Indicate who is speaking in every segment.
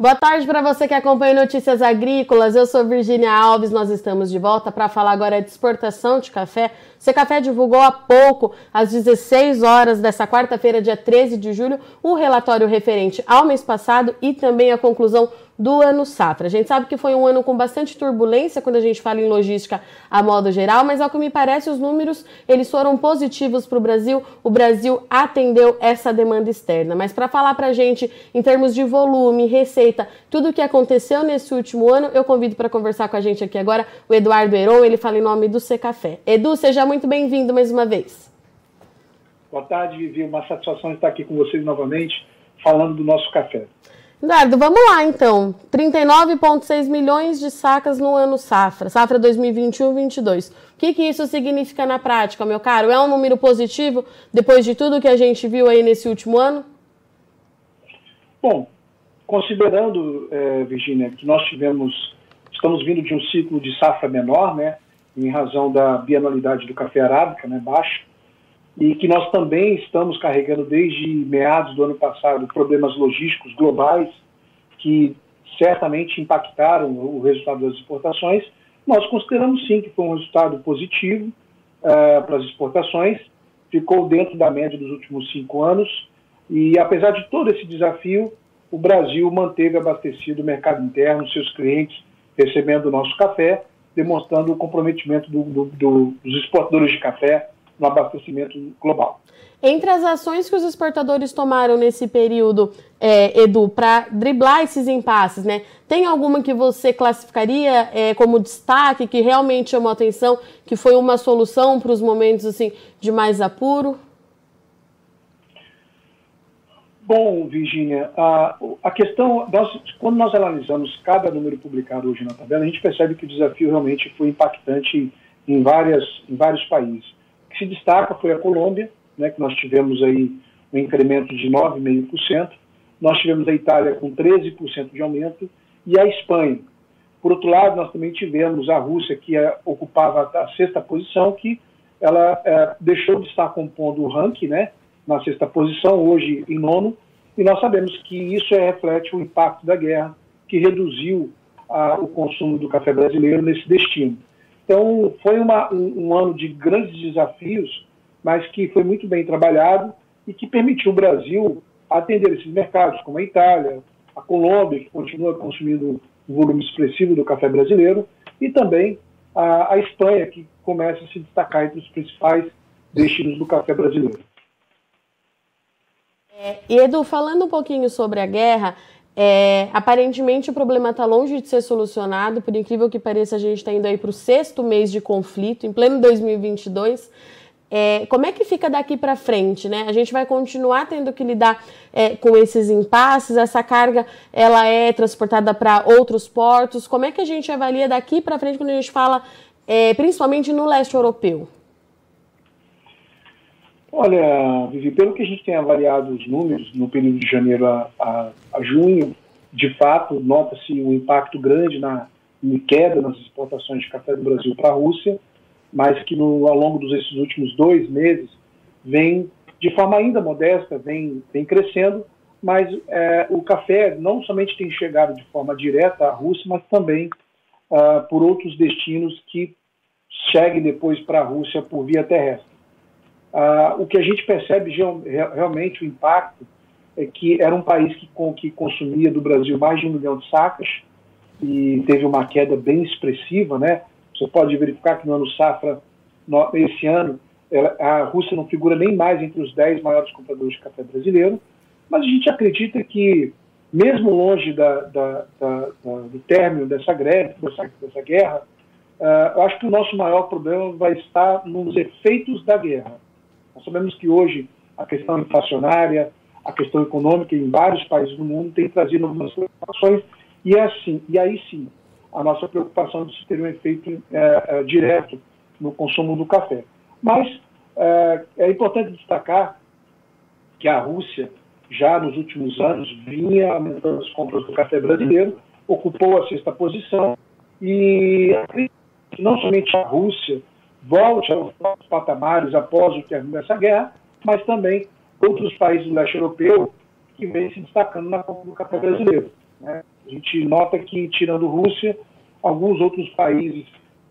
Speaker 1: Boa tarde para você que acompanha Notícias Agrícolas. Eu sou Virginia Alves. Nós estamos de volta para falar agora de exportação de café. O Café divulgou há pouco, às 16 horas dessa quarta-feira, dia 13 de julho, o relatório referente ao mês passado e também a conclusão do ano safra. A gente sabe que foi um ano com bastante turbulência quando a gente fala em logística a modo geral, mas ao que me parece os números eles foram positivos para o Brasil. O Brasil atendeu essa demanda externa. Mas para falar para a gente em termos de volume, receita, tudo o que aconteceu nesse último ano, eu convido para conversar com a gente aqui agora o Eduardo Heron. Ele fala em nome do Secafé. Edu, seja muito bem-vindo mais uma vez.
Speaker 2: Boa tarde, Vivi. Uma satisfação estar aqui com vocês novamente, falando do nosso café.
Speaker 1: Eduardo, vamos lá então. 39,6 milhões de sacas no ano safra, safra 2021-22. O que, que isso significa na prática, meu caro? É um número positivo depois de tudo que a gente viu aí nesse último ano?
Speaker 2: Bom, considerando, é, Virginia, que nós tivemos, estamos vindo de um ciclo de safra menor, né, em razão da bianualidade do café arábica, né, baixa, e que nós também estamos carregando desde meados do ano passado problemas logísticos globais que certamente impactaram o resultado das exportações, nós consideramos sim que foi um resultado positivo uh, para as exportações, ficou dentro da média dos últimos cinco anos. E apesar de todo esse desafio, o Brasil manteve abastecido o mercado interno, seus clientes recebendo o nosso café, demonstrando o comprometimento do, do, do, dos exportadores de café no abastecimento global.
Speaker 1: Entre as ações que os exportadores tomaram nesse período, é, Edu, para driblar esses impasses, né? Tem alguma que você classificaria é, como destaque, que realmente chamou atenção, que foi uma solução para os momentos assim de mais apuro?
Speaker 2: Bom, Virginia, a, a questão, nós, quando nós analisamos cada número publicado hoje na tabela, a gente percebe que o desafio realmente foi impactante em, várias, em vários países se destaca foi a Colômbia, né, que nós tivemos aí um incremento de 9,5%, nós tivemos a Itália com 13% de aumento e a Espanha. Por outro lado, nós também tivemos a Rússia, que é, ocupava a sexta posição, que ela é, deixou de estar compondo o ranking, né, na sexta posição, hoje em nono, e nós sabemos que isso é, reflete o impacto da guerra, que reduziu a, o consumo do café brasileiro nesse destino. Então, foi uma, um, um, ano de grandes desafios, mas que foi muito bem trabalhado e que permitiu o Brasil atender esses mercados, como a Itália, a Colômbia, que continua consumindo um volume expressivo do café brasileiro, e também a, a Espanha, que começa a se destacar entre os principais destinos do café brasileiro.
Speaker 1: É, Edu, falando um pouquinho sobre a guerra, é, aparentemente o problema está longe de ser solucionado, por incrível que pareça, a gente está indo aí para o sexto mês de conflito, em pleno 2022. É, como é que fica daqui para frente, né? A gente vai continuar tendo que lidar é, com esses impasses. Essa carga, ela é transportada para outros portos. Como é que a gente avalia daqui para frente quando a gente fala, é, principalmente no leste europeu?
Speaker 2: Olha, Vivi, pelo que a gente tem avaliado os números no período de janeiro a, a, a junho, de fato, nota-se um impacto grande na queda nas exportações de café do Brasil para a Rússia, mas que no, ao longo desses últimos dois meses vem, de forma ainda modesta, vem, vem crescendo, mas é, o café não somente tem chegado de forma direta à Rússia, mas também uh, por outros destinos que cheguem depois para a Rússia por via terrestre. Ah, o que a gente percebe realmente o impacto é que era um país que, com, que consumia do Brasil mais de um milhão de sacas e teve uma queda bem expressiva, né? Você pode verificar que no ano safra, no, esse ano, ela, a Rússia não figura nem mais entre os 10 maiores compradores de café brasileiro, mas a gente acredita que, mesmo longe da, da, da, do término dessa greve, dessa, dessa guerra, uh, eu acho que o nosso maior problema vai estar nos efeitos da guerra nós sabemos que hoje a questão inflacionária, a questão econômica em vários países do mundo tem trazido algumas preocupações e é assim, e aí sim, a nossa preocupação de se ter um efeito é, é, direto no consumo do café. Mas é, é importante destacar que a Rússia já nos últimos anos vinha aumentando as compras do café brasileiro, ocupou a sexta posição e não somente a Rússia, volte aos patamares após o término dessa guerra, mas também outros países do leste europeu que vêm se destacando na compra do café brasileiro. Né? A gente nota que, tirando Rússia, alguns outros países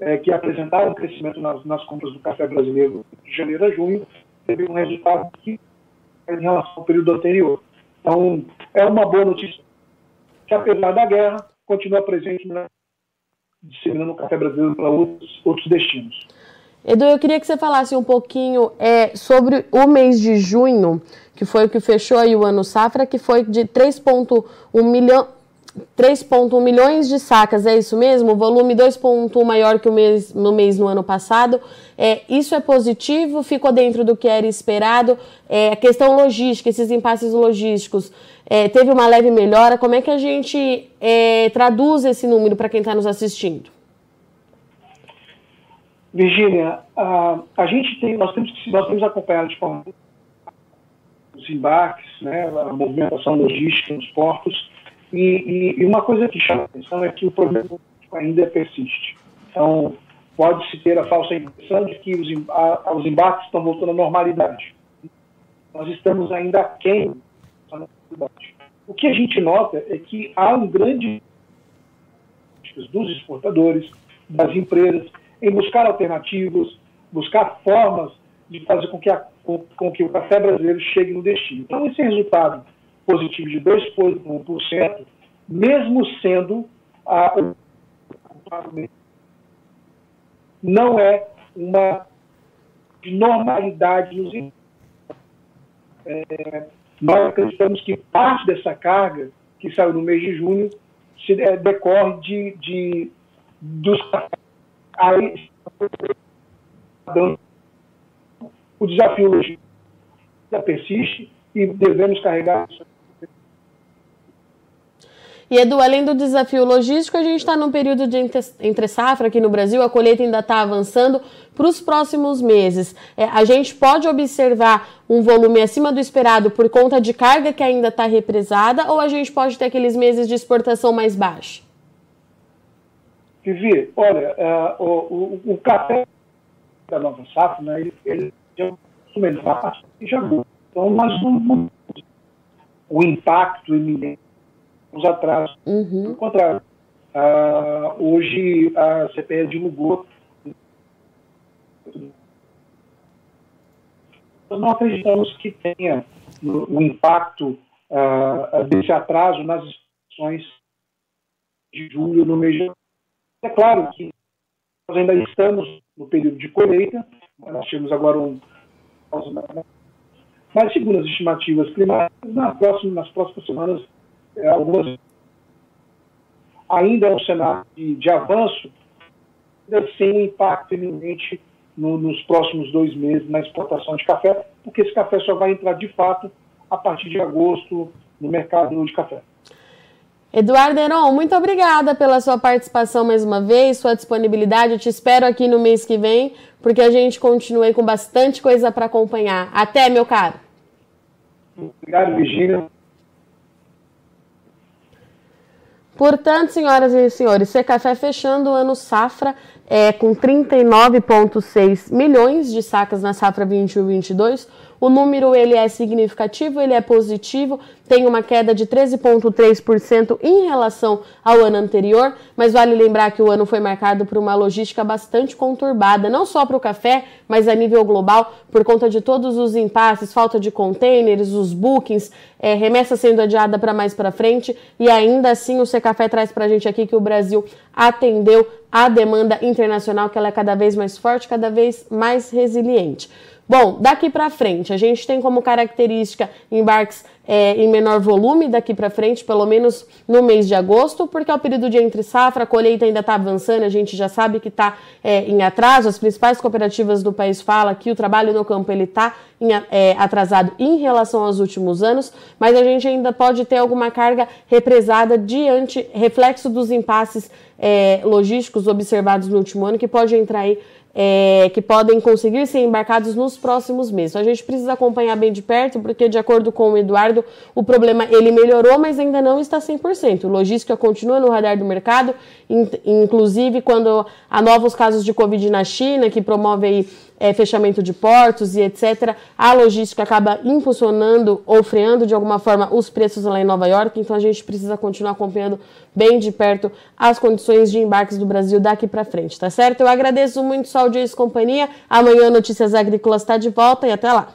Speaker 2: é, que apresentaram crescimento nas, nas compras do café brasileiro de janeiro a junho, teve um resultado que em relação ao período anterior. Então, é uma boa notícia que, apesar da guerra, continua presente na disseminando o café brasileiro para outros, outros destinos.
Speaker 1: Edu, eu queria que você falasse um pouquinho é, sobre o mês de junho, que foi o que fechou aí o ano safra, que foi de 3,1 milhão. 3,1 milhões de sacas, é isso mesmo? Volume 2,1 maior que o mês, no mês no ano passado. É, isso é positivo? Ficou dentro do que era esperado? É, a questão logística, esses impasses logísticos, é, teve uma leve melhora? Como é que a gente é, traduz esse número para quem está nos assistindo?
Speaker 2: Virgínia, a, a gente tem, nós temos que nós temos acompanhado de forma os embarques, né, a movimentação logística nos portos, e, e, e, uma coisa que chama atenção é que o problema ainda persiste. Então, pode-se ter a falsa impressão de que os, a, os embarques estão voltando à normalidade. Nós estamos ainda aquém da normalidade. O que a gente nota é que há um grande dos exportadores, das empresas, em buscar alternativas, buscar formas de fazer com que, a, com, com que o café brasileiro chegue no destino. Então, esse resultado positivo de 2,1%, mesmo sendo a, não é uma normalidade nos é, nós acreditamos que parte dessa carga que saiu no mês de junho se, é, decorre de, de dos aí o desafio logístico persiste e devemos carregar
Speaker 1: e Edu, além do desafio logístico, a gente está num período de entre safra aqui no Brasil, a colheita ainda está avançando para os próximos meses. É, a gente pode observar um volume acima do esperado por conta de carga que ainda está represada, ou a gente pode ter aqueles meses de exportação mais baixos?
Speaker 2: Vivi, olha, uh, o, o, o, café da nova safra, né, ele, ele já já Então, nós não o impacto iminente os atrasos. Uhum. Pelo contrário, uh, hoje a CPE divulgou. Nós não acreditamos que tenha o um impacto uh, desse atraso nas inscrições de julho no mês de É claro que nós ainda estamos no período de colheita, nós temos agora um. Mas, segundo as estimativas climáticas, nas próximas, nas próximas semanas é, algumas ainda é um cenário de, de avanço, sem um impacto iminente no, nos próximos dois meses na exportação de café, porque esse café só vai entrar de fato a partir de agosto no mercado de café.
Speaker 1: Eduardo Heron, muito obrigada pela sua participação mais uma vez, sua disponibilidade. Eu te espero aqui no mês que vem, porque a gente continua com bastante coisa para acompanhar. Até, meu caro.
Speaker 2: Obrigado, Virginia.
Speaker 1: Portanto, senhoras e senhores, Secafé fechando o ano safra é, com 39,6 milhões de sacas na safra 21-22, o número ele é significativo, ele é positivo, tem uma queda de 13,3% em relação ao ano anterior, mas vale lembrar que o ano foi marcado por uma logística bastante conturbada, não só para o café, mas a nível global, por conta de todos os impasses, falta de containers, os bookings, é, remessa sendo adiada para mais para frente, e ainda assim o Secafé traz para a gente aqui que o Brasil atendeu a demanda internacional, que ela é cada vez mais forte, cada vez mais resiliente. Bom, daqui para frente, a gente tem como característica embarques é, em menor volume daqui para frente, pelo menos no mês de agosto, porque é o período de entre safra, a colheita ainda está avançando, a gente já sabe que está é, em atraso, as principais cooperativas do país falam que o trabalho no campo ele está é, atrasado em relação aos últimos anos, mas a gente ainda pode ter alguma carga represada diante, reflexo dos impasses é, logísticos observados no último ano, que pode entrar aí é, que podem conseguir ser embarcados nos próximos meses. Então, a gente precisa acompanhar bem de perto, porque de acordo com o Eduardo, o problema ele melhorou, mas ainda não está 100%. Logística continua no radar do mercado, inclusive quando há novos casos de Covid na China, que promove aí é, fechamento de portos e etc., a logística acaba impulsionando ou freando de alguma forma os preços lá em Nova York. Então a gente precisa continuar acompanhando bem de perto as condições de embarques do Brasil daqui para frente, tá certo? Eu agradeço muito sua audiência e companhia. Amanhã Notícias Agrícolas está de volta e até lá.